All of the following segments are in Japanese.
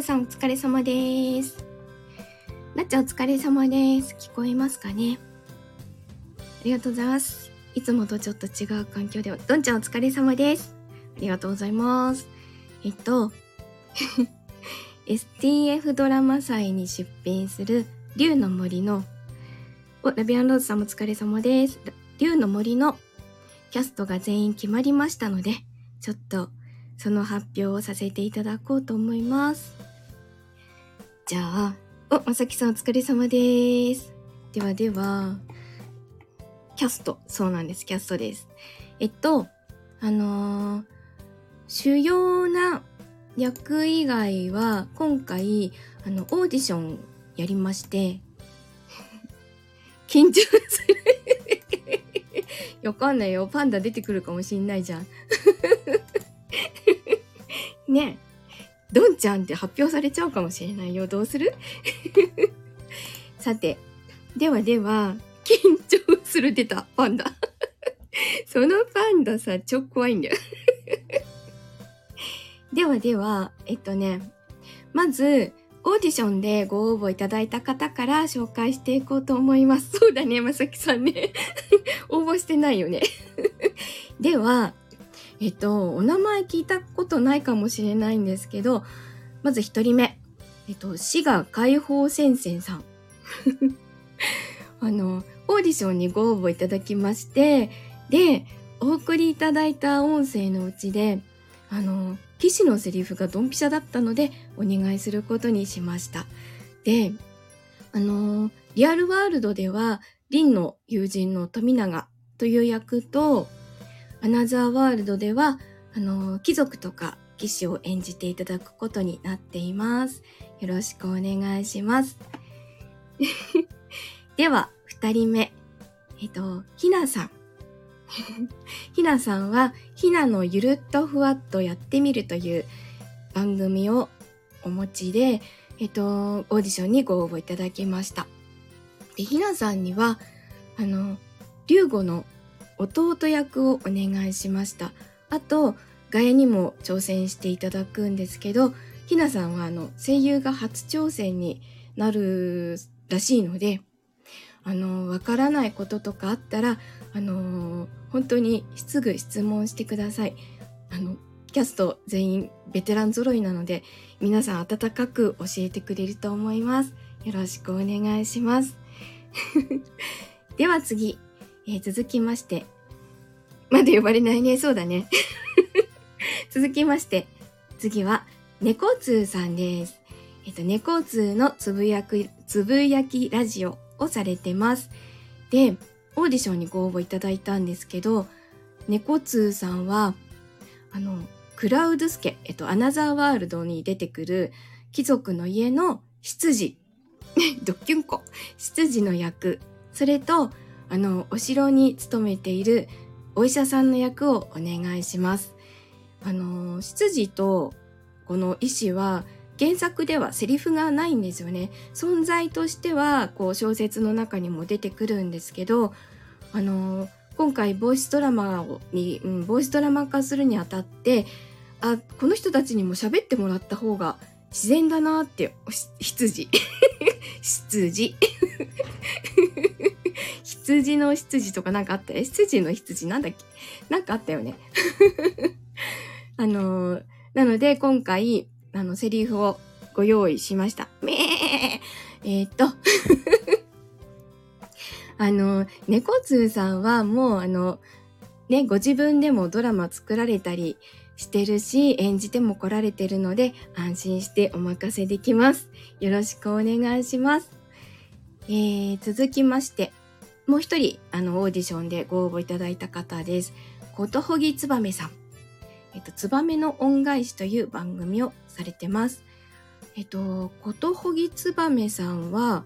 るさんお疲れ様です。なっちゃんお疲れ様です。聞こえますかね？ありがとうございます。いつもとちょっと違う環境で、どんちゃんお疲れ様です。ありがとうございます。えっと、STF ドラマ祭に出品する竜の森の、お、ラビアンローズさんもお疲れ様です。竜の森のキャストが全員決まりましたので、ちょっとその発表をさせていただこうと思います。じゃあ、お、まさきさんお疲れ様です。ではでは、キャスト。そうなんです。キャストです。えっと、あのー、主要な役以外は、今回、あの、オーディションやりまして、緊張する わかんないよ。パンダ出てくるかもしんないじゃん。ね。ドンちゃんって発表されちゃうかもしれないよ。どうする？さて、ではでは、緊張する出た、パンダ。そのパンダさ、超怖いんだよ。ではでは、えっとね、まず、オーディションでご応募いただいた方から紹介していこうと思います。そうだね、まさきさんね。応募してないよね。では、えっと、お名前聞いたことないかもしれないんですけど、まず一人目。えっと、滋賀解放戦線さん。あの、オーディションにご応募いただきまして、で、お送りいただいた音声のうちで、あの、騎士のセリフがドンピシャだったので、お願いすることにしました。で、あの、リアルワールドでは、リンの友人の富永という役と、アナザーワールドでは、あの、貴族とか騎士を演じていただくことになっています。よろしくお願いします。では、二人目。えっと、ひなさん。ひなさんは、ひなのゆるっとふわっとやってみるという番組をお持ちで、えっと、オーディションにご応募いただきました。で、ひなさんには、あの、竜吾の弟役をお願いしました。あと、ガヤにも挑戦していただくんですけど、ひなさんはあの、声優が初挑戦になるらしいので、あの、わからないこととかあったら、あの、本当にすぐ質問してください。あの、キャスト全員ベテラン揃いなので、皆さん温かく教えてくれると思います。よろしくお願いします。では次。えー、続きまして、まだ呼ばれないね。そうだね。続きまして、次は、猫通さんです。えっ、と、猫通のつぶやく、つぶやきラジオをされてます。で、オーディションにご応募いただいたんですけど、猫通さんは、あの、クラウドスケ、えっと、アナザーワールドに出てくる貴族の家の執事、ドッキュンコ、執事の役、それと、あの、お城に勤めているお医者さんの役をお願いします。あの、執事とこの医師は原作ではセリフがないんですよね。存在としてはこう小説の中にも出てくるんですけど、あの、今回ボイスドラマに、うん、ボイスドラマ化するにあたって、あ、この人たちにも喋ってもらった方が自然だなって、羊。羊。羊の羊とかなんかあった？え羊の羊なんだっけ？なんかあったよね。あのー、なので今回、あの、セリフをご用意しました。めーえー、っと あの、猫通さんはもうあの、ね、ご自分でもドラマ作られたりしてるし、演じても来られてるので、安心してお任せできます。よろしくお願いします。えー、続きまして、もう一人、あの、オーディションでご応募いただいた方です。ことほぎつばめさん。えっと、つばめの恩返しという番組をされてます。えっと、ことほぎつばめさんは、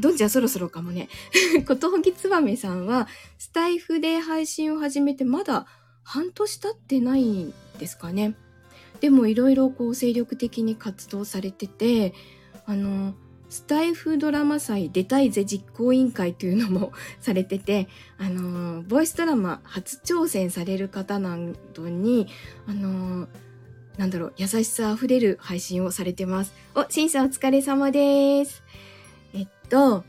どんじゃそろそろかもね。ことほぎつばめさんは、スタイフで配信を始めてまだ半年経ってないんですかね。でもいろいろこう精力的に活動されてて、あの、スタイフドラマ祭出たいぜ実行委員会というのもされてて、あのボイスドラマ初挑戦される方などに、あのなんだろう、優しさあふれる配信をされてます。お、しんさんお疲れ様です。えっと、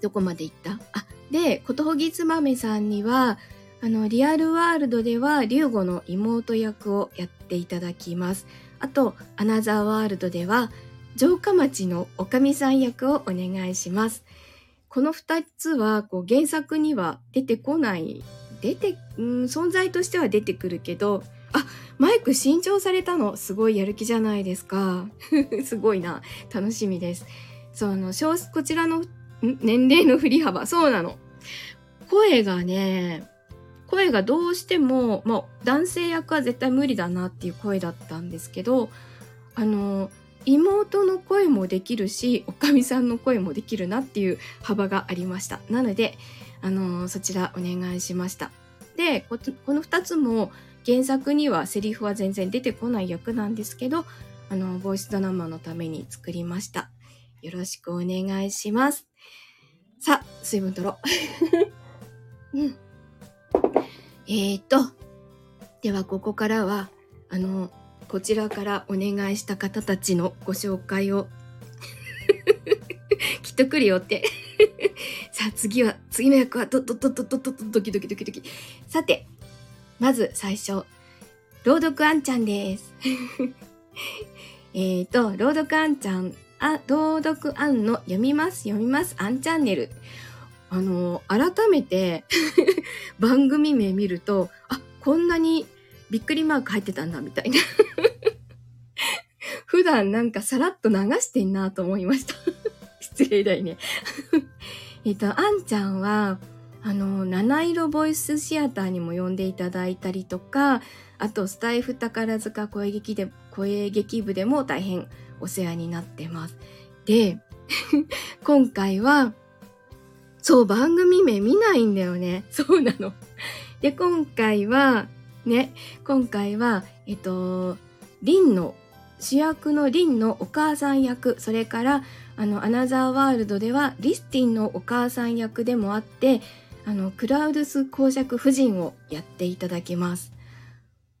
どこまで行った？あ、で、ことほぎつまめさんには、あの、リアルワールドでは、リュウゴの妹役をやっていただきます。あと、アナザーワールドでは、城下町のおかみさん役をお願いします。この二つは、こう、原作には出てこない、出て、うん、存在としては出てくるけど、あ、マイク新調されたの、すごいやる気じゃないですか。すごいな。楽しみです。そ、の、こちらの年齢の振り幅、そうなの。声がね、声がどうしても、まあ、男性役は絶対無理だなっていう声だったんですけど、あの、妹の声もできるし、おかみさんの声もできるなっていう幅がありました。なので、あの、そちらお願いしました。で、この2つも原作にはセリフは全然出てこない役なんですけど、あの、ボイスドラマのために作りました。よろしくお願いします。さあ、水分取ろう。うん。えーと、ではここからは、あの、こちらからお願いした方たちのご紹介を きっと来るよって さあ次は、次の役はドドドドドドドキドキドキドキ。さて、まず最初、朗読あんちゃんです。えっと、朗読あんちゃん、あ、朗読あんの読みます読みますあんチャンネル。あの、改めて番組名見ると、あ、こんなにびっくりマーク入ってたんだ、みたいな 普段なんかさらっと流してんなと思いました 失礼だよね えっと、あんちゃんは、あの、七色ボイスシアターにも呼んでいただいたりとか、あと、スタイフ宝塚声劇で、声劇部でも大変お世話になってます。で、今回は、そう、番組名見ないんだよね。そうなの。で、今回は、ね、今回は、えっと、リンの、主役のリンのお母さん役、それから、あの、アナザーワールドでは、リスティンのお母さん役でもあって、あの、クラウドス公爵夫人をやっていただきます。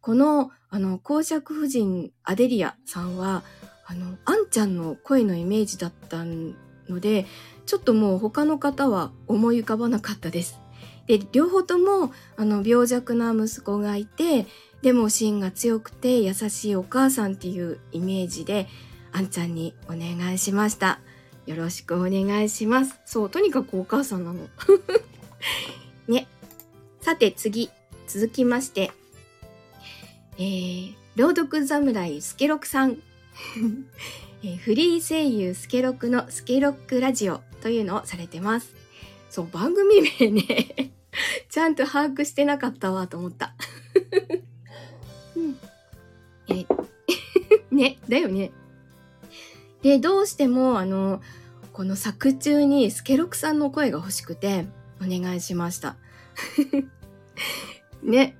この、あの、公爵夫人アデリアさんは、あの、あんちゃんの声のイメージだったので、ちょっともう他の方は思い浮かばなかったです。で、両方とも、あの、病弱な息子がいて、でも芯が強くて優しいお母さんっていうイメージで、あんちゃんにお願いしました。よろしくお願いします。そう、とにかくお母さんなの。ね。さて次、続きまして、えー、朗読侍スケロクさん。えー、フリー声優スケロクのスケロックラジオというのをされてます。そう、番組名ね ちゃんと把握してなかったわと思ったうん。え ね、だよね。で、どうしても、あの、この作中にスケロクさんの声が欲しくて、お願いしました。ね。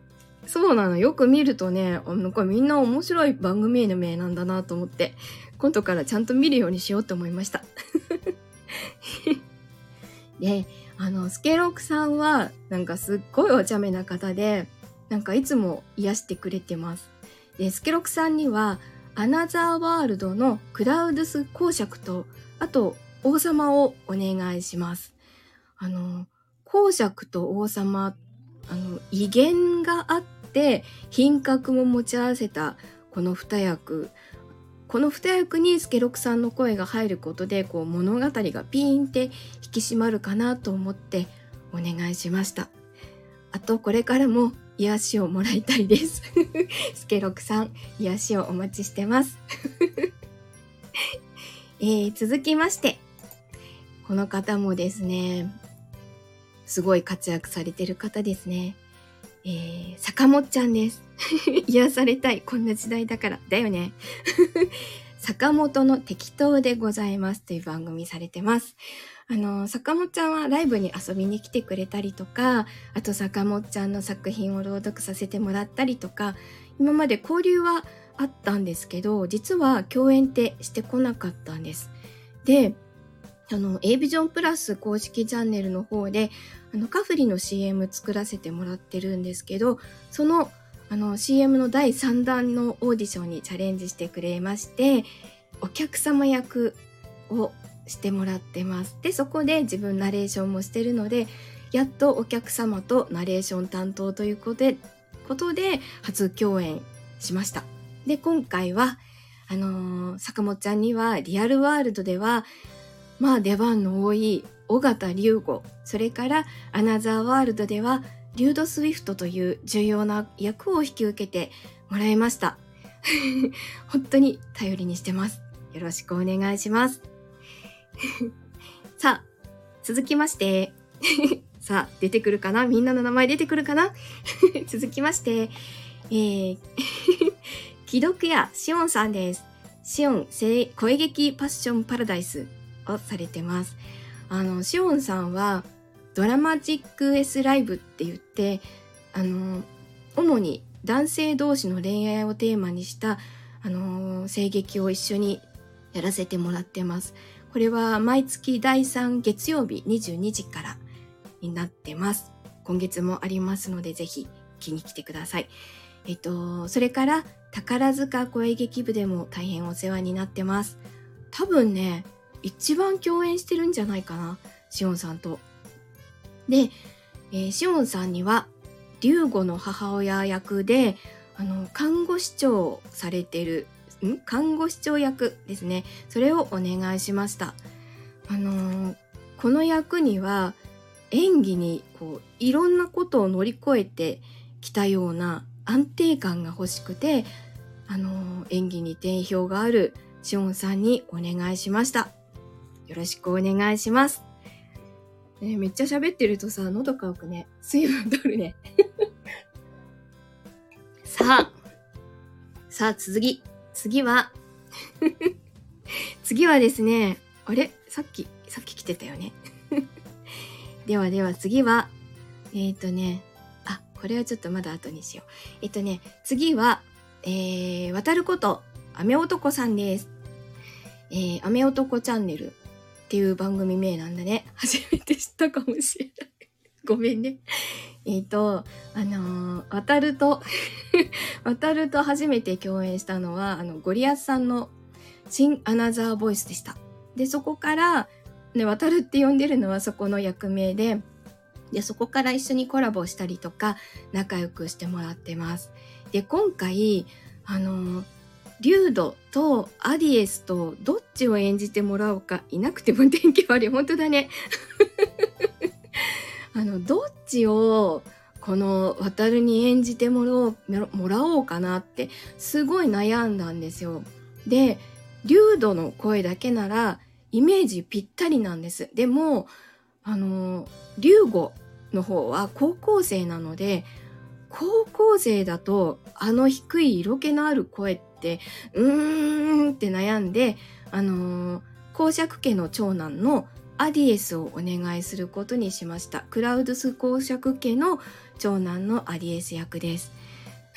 そうなの。よく見るとね、なんかみんな面白い番組の名なんだなと思って、今度からちゃんと見るようにしようと思いました。で、あの、スケロクさんは、なんかすっごいお茶目な方で、なんかいつも癒してくれてます。で、スケロクさんには、アナザーワールドのクラウドス公爵と、あと、王様をお願いします。あの、公爵と王様、あの、威厳があって、品格も持ち合わせたこの二役、この二役にスケロクさんの声が入ることでこう物語がピーンって引き締まるかなと思ってお願いしました。あとこれからも癒しをもらいたいです。スケロクさん癒しをお待ちしてます。えー、続きましてこの方もですねすごい活躍されてる方ですね。えー、坂本ちゃんです。癒されたい。こんな時代だから。だよね。坂本の適当でございますという番組されてます。あの、坂本ちゃんはライブに遊びに来てくれたりとか、あと坂本ちゃんの作品を朗読させてもらったりとか、今まで交流はあったんですけど、実は共演ってしてこなかったんです。で、あの、A ビジョンプラス公式チャンネルの方で、あの、カフリの CM 作らせてもらってるんですけど、その、あの CM の第3弾のオーディションにチャレンジしてくれましてお客様役をしてもらってます。でそこで自分ナレーションもしてるのでやっとお客様とナレーション担当ということでことで初共演しました。で今回はあのー、坂本ちゃんにはリアルワールドではまあ出番の多い尾形龍吾。それからアナザーワールドではリュード・スウィフトという重要な役を引き受けてもらいました。本当に頼りにしてます。よろしくお願いします。さあ続きまして。さあ出てくるかな？みんなの名前出てくるかな？続きまして。えー既読やしおんさんです。しおん声劇パッションパラダイス。をされてます。あの、しおんさんはドラマチック S ライブって言って、あの、主に男性同士の恋愛をテーマにした、あの、声劇を一緒にやらせてもらってます。これは毎月第3月曜日22時からになってます。今月もありますので、ぜひ気に来てください。えっと、それから宝塚声劇部でも大変お世話になってます。多分ね、一番共演してるんじゃないかな、しおんさんと。で、えー、しおんさんには、龍吾の母親役で、あの、看護師長されてる、ん？看護師長役ですね。それをお願いしました。あのー、この役には、演技にこういろんなことを乗り越えてきたような安定感が欲しくて、あの演技に定評があるシオンさんにお願いしました。よろしくお願いします。ね、めっちゃ喋ってるとさ、喉乾くね。水分取るね。さあ、さあ次、次は 次はですね、あれ？さっき、さっき来てたよね。ではでは次は、えっ、ー、とね、あこれはちょっとまだ後にしよう。えっとね、次は、えー、渡ること、雨男さんです。えー、雨男チャンネルっていう番組名なんだね。初めて知ったかもしれない。ごめんね。えっ、と、あのー、渡ると 渡ると初めて共演したのは、あの、ゴリアスさんの新アナザーボイスでした。で、そこから、ね、渡るって呼んでるのはそこの役名で、で、そこから一緒にコラボしたりとか、仲良くしてもらってます。で、今回、あの、リュードとアディエスとどっちを演じてもらおうか、いなくても天気悪い。本当だね。あの、どっちを、この渡るに演じてもらおうもらおうかなってすごい悩んだんですよ。で、リュードの声だけならイメージぴったりなんです。でも、あの龍吾の方は高校生なので高校生だとあの低い色気のある声ってうーんって悩んであの公爵家の長男のアディエスをお願いすることにしました。クラウドス公爵家の長男のアディエス役です。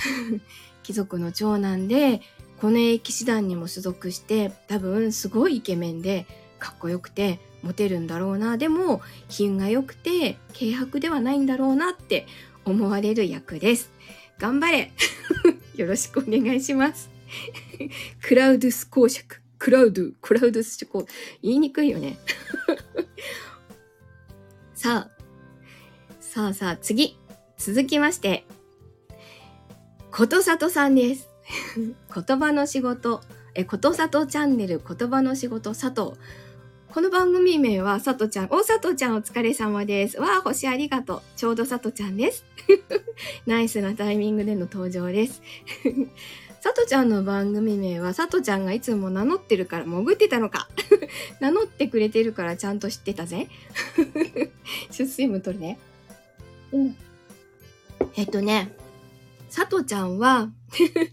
貴族の長男でこの騎士団にも所属して多分すごいイケメンでかっこよくてモテるんだろうな。でも品が良くて軽薄ではないんだろうなって思われる役です。頑張れ。よろしくお願いします。クラウドス公爵クラウドクラウドスチョコ言いにくいよね さあさあさあ次続きましてことさとさんです 言葉の仕事えことさとチャンネル言葉の仕事佐藤この番組名は、さとちゃん。お、さとちゃんお疲れ様です。わあ、星ありがとう。ちょうどさとちゃんです。ナイスなタイミングでの登場です。さとちゃんの番組名は、さとちゃんがいつも名乗ってるから潜ってたのか。名乗ってくれてるからちゃんと知ってたぜ。出水分取るね。うん。えっとね、さとちゃんは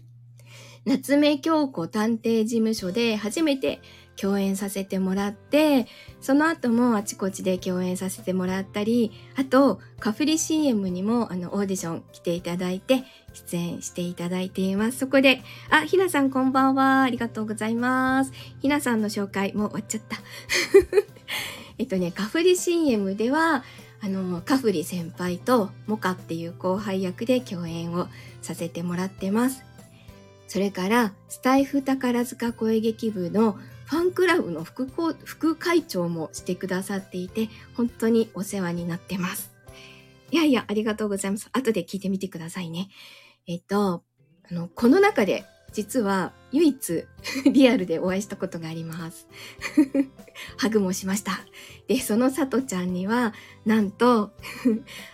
夏目京子探偵事務所で初めて共演させてもらって、その後もあちこちで共演させてもらったり、あと、カフリ CM にもあのオーディション来ていただいて、出演していただいています。そこで、あ、ひなさんこんばんは。ありがとうございます。ひなさんの紹介もう終わっちゃった。えっとね、カフリ CM では、あの、カフリ先輩とモカっていう後輩役で共演をさせてもらってます。それから、スタイフ宝塚声劇部のファンクラブの副副会長もしてくださっていて、本当にお世話になってます。いやいや、ありがとうございます。後で聞いてみてくださいね。えっと、あの、この中で実は唯一 リアルでお会いしたことがあります。ハグもしました。で、そのさとちゃんには、なんと、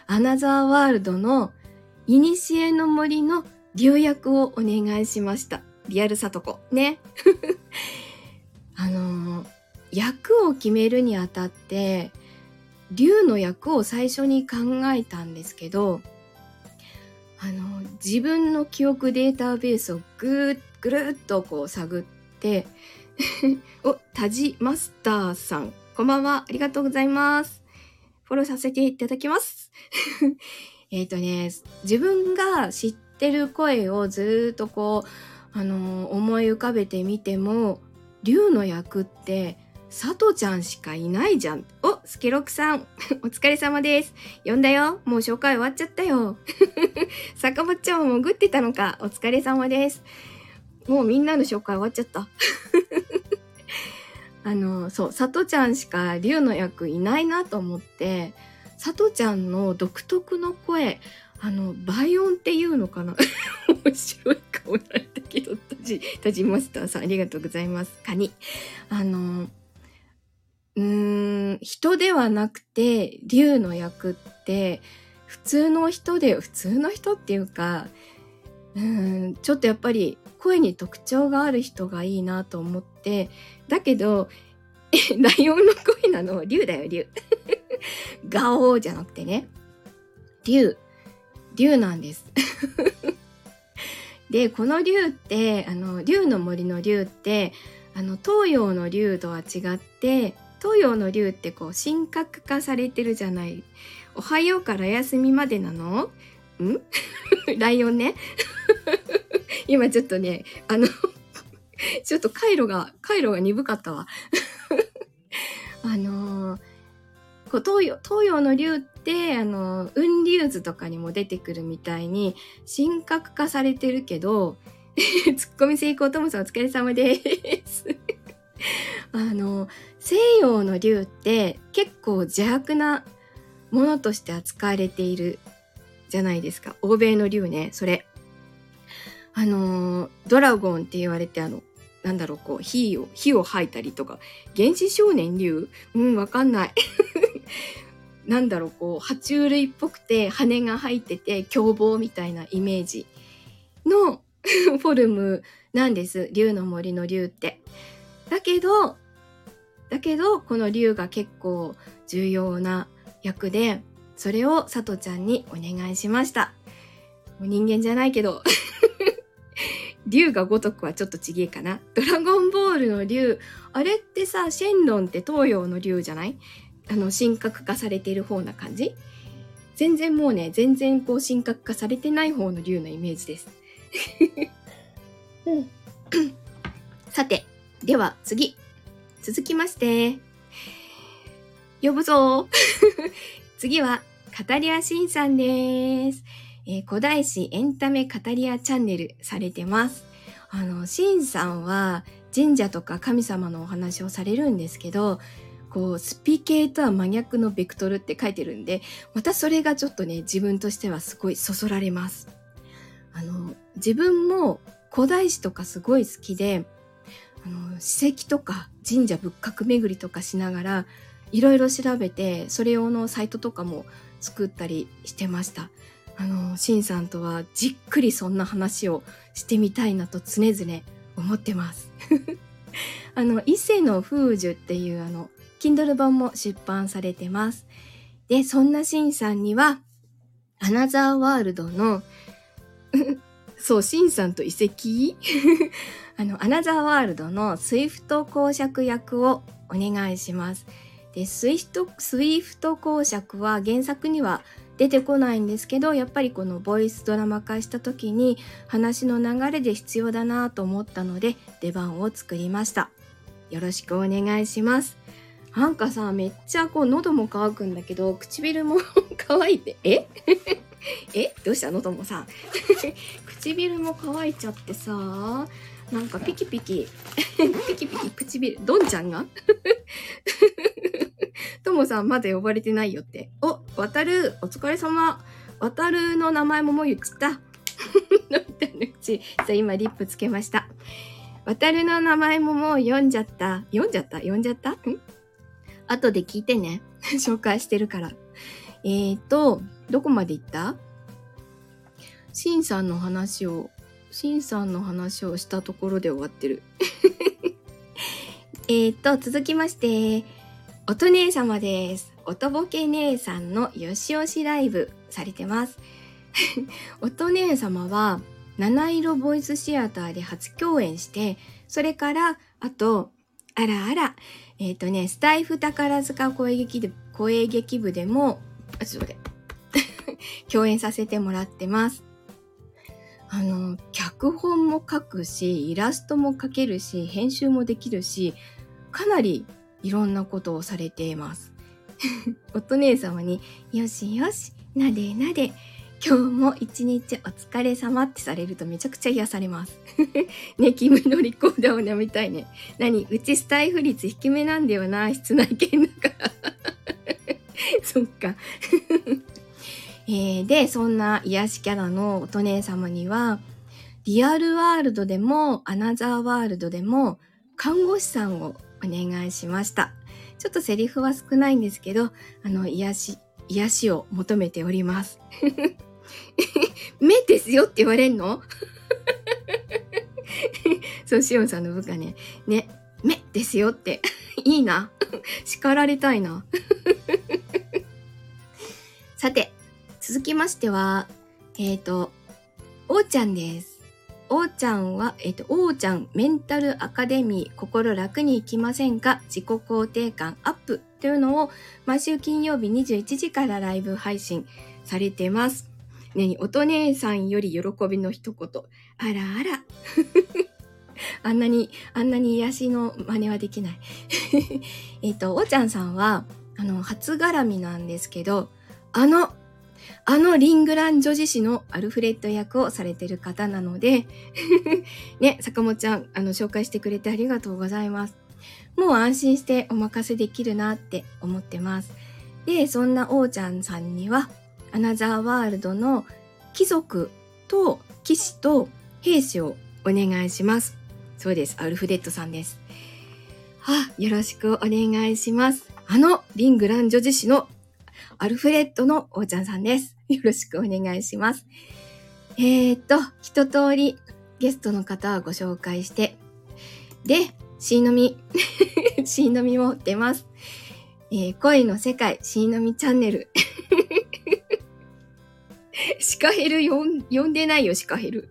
アナザーワールドのイニシエの森の留役をお願いしました。リアルさとこ。ね。あの、役を決めるにあたって、竜の役を最初に考えたんですけど、あの、自分の記憶データベースをぐぐるっとこう探って、お、タジマスターさん、こんばんは。ありがとうございます。フォローさせていただきます。えっとね、自分が知ってる声をずっとこう、あの、思い浮かべてみても、竜の役って、さとちゃんしかいないじゃん。お、スケロクさん、お疲れ様です。呼んだよ。もう紹介終わっちゃったよ。坂本ちゃんも潜ってたのか。お疲れ様です。もうみんなの紹介終わっちゃった。あの、そう、さとちゃんしか竜の役いないなと思って、さとちゃんの独特の声、あの、倍音っていうのかな？面白い顔なんだけど、タジ、タジマスターさんありがとうございます。カニ。あの、うーん、人ではなくて、竜の役って、普通の人で、普通の人っていうか、うん、ちょっとやっぱり声に特徴がある人がいいなと思って、だけど、ライオンの声なのは、竜だよ、竜。ガオーじゃなくてね。竜。竜なんです。で、この竜って、あの、竜の森の竜って、あの、東洋の竜とは違って、東洋の竜ってこう、神格化されてるじゃない。おはようから休みまでなの？ん？ライオンね。今ちょっとね、あのちょっと回路が、回路が鈍かったわ。あのー、こう東洋、東洋の竜って、であの、雲竜図とかにも出てくるみたいに、神格化されてるけど、ツッコミ成功ともさんお疲れ様です。あの、西洋の竜って結構邪悪なものとして扱われているじゃないですか。欧米の竜ね、それ。あの、ドラゴンって言われてあの、なんだろう、こう、火を、火を吐いたりとか、原始少年竜？うん、わかんない。なんだろう、こう、爬虫類っぽくて羽が生えてて凶暴みたいなイメージの フォルムなんです。竜の森の竜って。だけど、だけど、この竜が結構重要な役で、それをさとちゃんにお願いしました。もう人間じゃないけど 竜が如くはちょっとちげえかな。ドラゴンボールの竜、あれってさ、シェンロンって東洋の竜じゃない？あの、神格化されている方な感じ？全然もうね、全然こう神格化されてない方の竜のイメージです。うん、さて、では次。続きまして、呼ぶぞ 次は、カタリアシンさんです。えー、古代史エンタメカタリアチャンネルされてます。あの、シンさんは神社とか神様のお話をされるんですけど、こう、スピ系とは真逆のベクトルって書いてるんで、またそれがちょっとね、自分としてはすごいそそられます。あの、自分も古代史とかすごい好きで、あの、史跡とか神社仏閣巡りとかしながら、いろいろ調べて、それ用のサイトとかも作ったりしてました。あの、シンさんとはじっくりそんな話をしてみたいなと常々思ってます。あの、伊勢の風樹っていうあの、Kindle 本も出版されてます。で、そんなシンさんには、アナザーワールドの そう、シンさんと遺跡？あの、アナザーワールドのスイフト公爵役をお願いします。で、スイフト、スイフト公爵は原作には出てこないんですけどやっぱりこのボイスドラマ化した時に話の流れで必要だなと思ったので出番を作りましたよろしくお願いしますなんかさ、めっちゃこう喉も乾くんだけど、唇も 乾いて、え？え？どうした喉もさ、唇も乾いちゃってさ、なんかピキピキ、ピキピキ唇、どんちゃんが？ともさんまだ呼ばれてないよって。お、渡る、お疲れ様。渡るの名前ももう言っちゃった。今リップつけました。渡るの名前ももう読んじゃった。読んじゃった？読んじゃった？ん？後で聞いてね。紹介してるから。えーと、どこまで行った？シンさんの話を、シンさんの話をしたところで終わってる。えーと、続きまして、音姉様です。音ボケ姉さんのよしよしライブされてます。音姉様は、七色ボイスシアターで初共演して、それから、あと、あらあら、えっ、ー、とね、スタイフ宝塚声劇で声劇部でも、あ、ちょっと待って、共演させてもらってます。あの、脚本も書くし、イラストも描けるし、編集もできるし、かなりいろんなことをされています。おと姉様に、よしよし、なでなで、今日も一日お疲れ様ってされるとめちゃくちゃ癒されます。ね、キムのリコーダーを舐めたいね。何うちスタイフ率低めなんだよな、室内犬だから。そっか。えー、で、そんな癒しキャラのおと姉様には、リアルワールドでもアナザーワールドでも看護師さんをお願いしました。ちょっとセリフは少ないんですけど、あの、癒し、癒しを求めております。目ですよって言われんの？そう、しおんさんの部下ね、ね、目ですよって。いいな。叱られたいな。さて、続きましては、えっ、ー、と、おーちゃんです。おーちゃんは、えっ、ー、と、おーちゃんメンタルアカデミー心楽に行きませんか？自己肯定感アップというのを毎週金曜日21時からライブ配信されてます。ね、おと姉さんより喜びの一言。あらあら。あんなに、あんなに癒しの真似はできない。えっと、おちゃんさんは、あの、初絡みなんですけど、あの、あのリングラン女子誌のアルフレッド役をされてる方なので ね、坂本ちゃん、あの、紹介してくれてありがとうございます。もう安心してお任せできるなって思ってます。で、そんなおーちゃんさんには、アナザーワールドの貴族と騎士と兵士をお願いします。そうです。アルフレッドさんです。はよろしくお願いします。あの、リングラン女子誌のアルフレッドのおーちゃんさんです。よろしくお願いします。えー、っと、一通りゲストの方をご紹介して、で、シーノミ、シーノミも出ます。えー、恋の世界、シーノミチャンネル。カヘル呼んでないよ、シカヘル。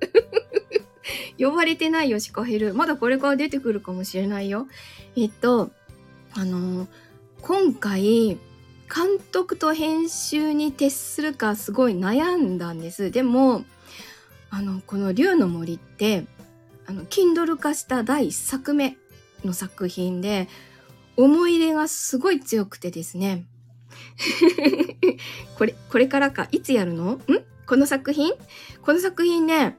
呼ばれてないよ、シカヘル。まだこれから出てくるかもしれないよ。えっと、あのー、今回、監督と編集に徹するかすごい悩んだんです。でも、あの、この竜の森って、あの、Kindle 化した第1作目の作品で、思い入れがすごい強くてですね。これ、これからか。いつやるの？ん？この作品？この作品ね、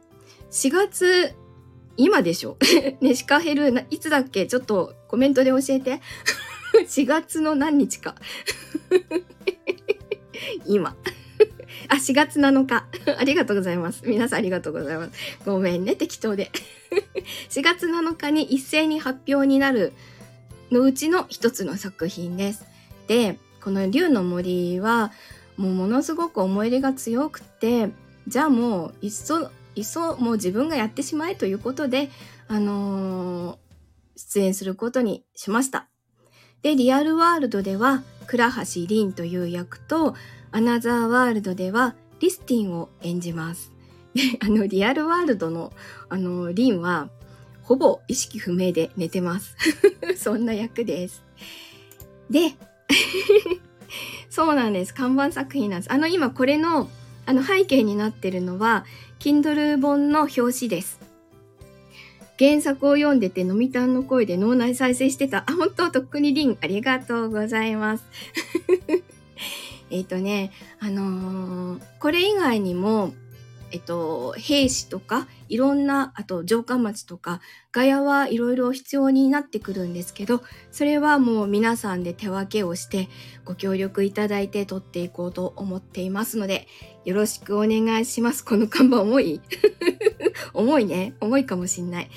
4月、今でしょ？ね、シカヘル、いつだっけ？ちょっとコメントで教えて。4月の何日か。今。あ、4月7日。ありがとうございます。皆さんありがとうございます。ごめんね、適当で。4月7日に一斉に発表になるのうちの一つの作品です。で、この竜の森はもうものすごく思い入れが強くて、じゃあもういっそ、いっそもう自分がやってしまえということで、あのー、出演することにしました。で、リアルワールドでは倉橋凛という役と、アナザーワールドではリスティンを演じます。で、あの、リアルワールドの、あの、凛は、ほぼ意識不明で寝てます。そんな役です。で、そうなんです。看板作品なんです。あの、今これの、あの、背景になってるのは、Kindle 本の表紙です。原作を読んでて、のみたんの声で脳内再生してた。あ、本当？とっくにりん、ありがとうございます。えっとね、あのー、これ以外にも、えっと、兵士とか、いろんな、あと城下町とか、ガヤはいろいろ必要になってくるんですけど、それはもう皆さんで手分けをして、ご協力いただいて撮っていこうと思っていますので、よろしくお願いします。この看板重い？重いね。重いかもしんない。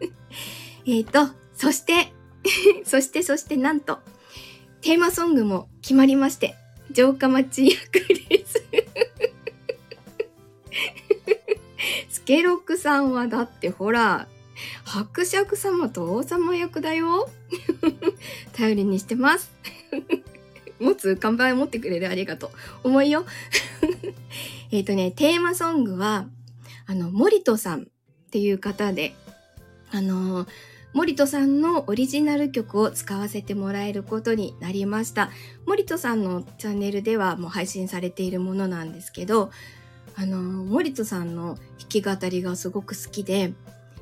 えっと、そして、そしてそしてなんと、テーマソングも決まりまして、城下町役です。スケロックさんはだってほら、伯爵様と王様役だよ。頼りにしてます。持つ看板持ってくれるありがとう。重いよ。えっとね、テーマソングは、あの、森戸さんっていう方で、あの、森戸さんのオリジナル曲を使わせてもらえることになりました。森戸さんのチャンネルではもう配信されているものなんですけど、あの、森戸さんの弾き語りがすごく好きで、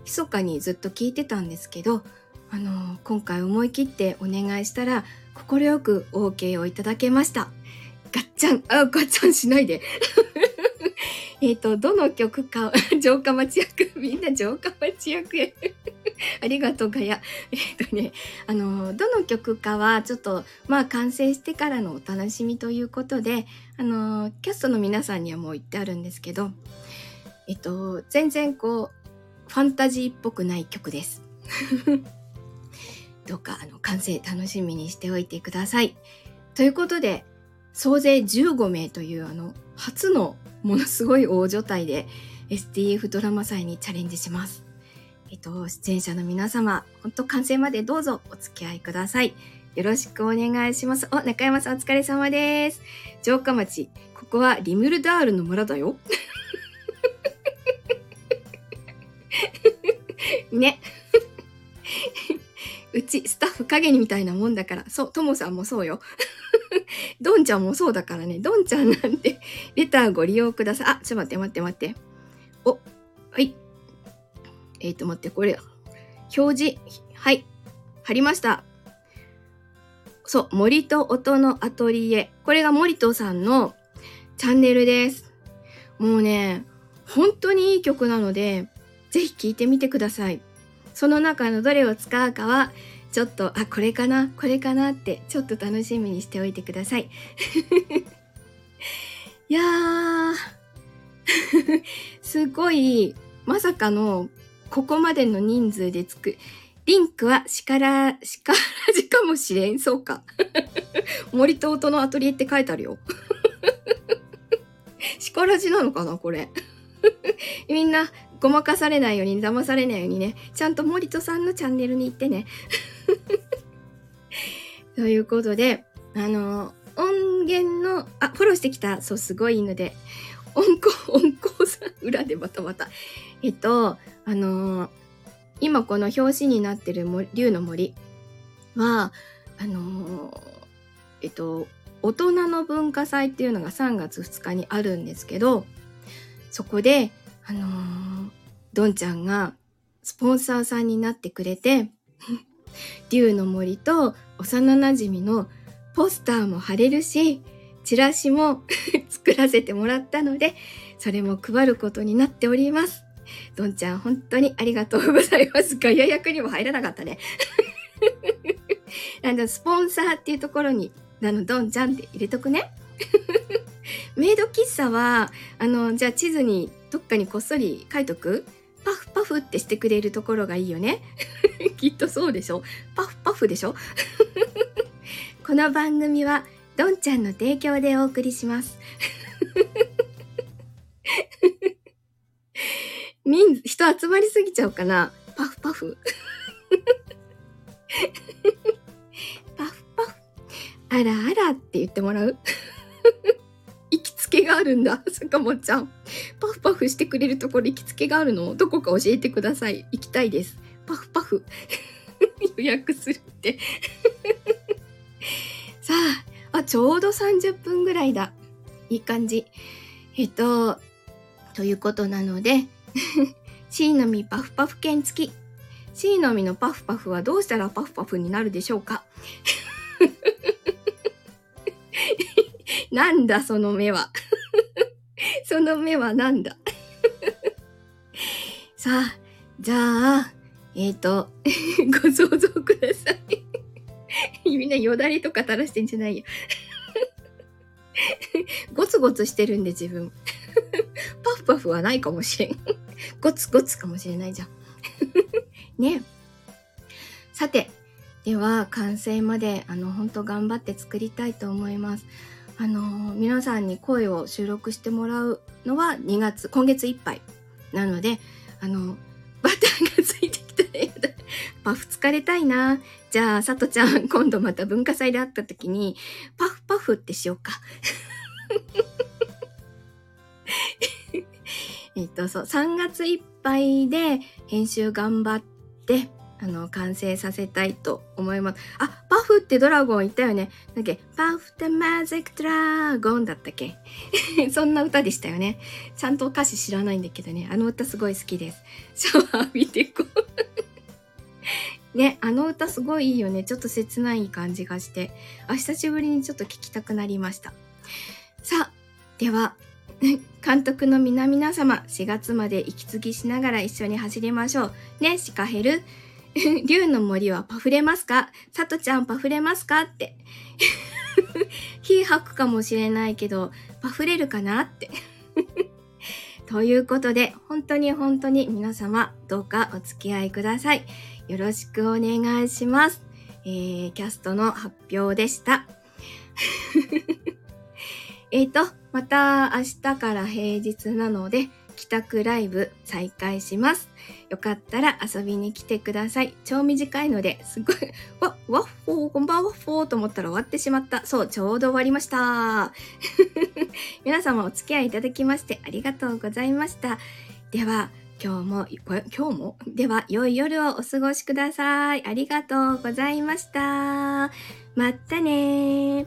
密かにずっと聞いてたんですけど、あの、今回思い切ってお願いしたら、快く OK をいただけました。ガッチャン、あ、ガッチャンしないで。えっと、どの曲か、城下町役、みんな城下町役へ。ありがとう、ガヤ。えっ、とね、あの、どの曲かは、ちょっと、まあ、完成してからのお楽しみということで、あの、キャストの皆さんにはもう言ってあるんですけど、えっと、全然こう、ファンタジーっぽくない曲です。どうか、あの、完成楽しみにしておいてください。ということで、総勢15名という、あの、初のものすごい大所帯で STF ドラマ祭にチャレンジします。えっと、出演者の皆様、本当完成までどうぞお付き合いください。よろしくお願いします。お、中山さんお疲れ様です。城下町、ここはリムルダールの村だよ。ね。うちスタッフ影にみたいなもんだから、そう、ともさんもそうよ。どんちゃんもそうだからね、どんちゃんなんて、レターご利用ください。あ、ちょっと待って待って待って。お、はい。えっ、ー、と、待って、これ、表示、はい、貼りました。そう、森と音のアトリエ。これが森とさんのチャンネルです。もうね、本当にいい曲なので、ぜひ聴いてみてください。その中のどれを使うかは、ちょっと、あ、これかな、これかなって、ちょっと楽しみにしておいてください。いやー、すごい、まさかのここまでの人数でつく。リンクはしから、しからじかもしれん。そうか。森と音のアトリエって書いてあるよ。しからじなのかなこれ。みんな、ごまかされないように、騙されないようにね、ちゃんと森戸さんのチャンネルに行ってね。ということで、あの、音源の、あ、フォローしてきた。そう、すごいいいので、音効、音効さん、裏でまたまた。えっと、あのー、今この表紙になってる竜の森は、あのー、えっと、大人の文化祭っていうのが3月2日にあるんですけど、そこで、あのー、どんちゃんがスポンサーさんになってくれて、竜の森と幼馴染のポスターも貼れるし、チラシも 作らせてもらったので、それも配ることになっております。どんちゃん、本当にありがとうございます。ガヤ役にも入らなかったね。あの、スポンサーっていうところに、あの、どんちゃんって入れとくね。メイド喫茶は、あの、じゃあ地図にどっかにこっそり書いとくパフパフってしてくれるところがいいよね。きっとそうでしょパフパフでしょこの番組は、どんちゃんの提供でお送りします。人、人集まりすぎちゃうかな？パフパフ。パフパフ。あらあらって言ってもらう？行きつけがあるんだ、坂本ちゃん。パフパフしてくれるところ行きつけがあるの？どこか教えてください。行きたいです。パフパフ。予約するって、ちょうど30分ぐらいだ。いい感じ。えっと、ということなので、C の実パフパフ券付き。C の実のパフパフはどうしたらパフパフになるでしょうか？なんだその目は？その目はなんだ？さあ、じゃあ、えっ、ー、と、ご想像ください。みんなよだれとか垂らしてんじゃないよ。ゴツゴツしてるんで自分。パフパフはないかもしれん。ゴツゴツかもしれないじゃん。ね。さて、では完成まであの本当頑張って作りたいと思います。あの皆さんに声を収録してもらうのは2月今月いっぱいなのであのバターがついてきたらパフ疲れたいなじゃあさとちゃん 今度また文化祭で会った時にパフパフってしようか えっとそう3月いっぱいで編集頑張ってあの、完成させたいと思います。あ、パフってドラゴンいたよね。だっけ？パフってマジックドラゴンだったっけ？そんな歌でしたよね。ちゃんと歌詞知らないんだけどね。あの歌すごい好きです。シャワー浴びてこう。ね、あの歌すごいいいよね。ちょっと切ない感じがして。あ、久しぶりにちょっと聞きたくなりました。さあ、では、監督の皆々様、4月まで息継ぎしながら一緒に走りましょう。ね、シカヘル。竜の森はパフれますか？さとちゃんパフれますか？って。火吐くかもしれないけど、パフれるかな？って。ということで、本当に本当に皆様、どうかお付き合いください。よろしくお願いします。えー、キャストの発表でした。えっと、また明日から平日なので、帰宅ライブ再開します。よかったら遊びに来てください。超短いので、すごい、わ、ワッフォー、こんばんはワッフォーと思ったら終わってしまった。そう、ちょうど終わりました。皆様お付き合いいただきましてありがとうございました。では、今日も、今日も？では、良い夜をお過ごしください。ありがとうございました。まったね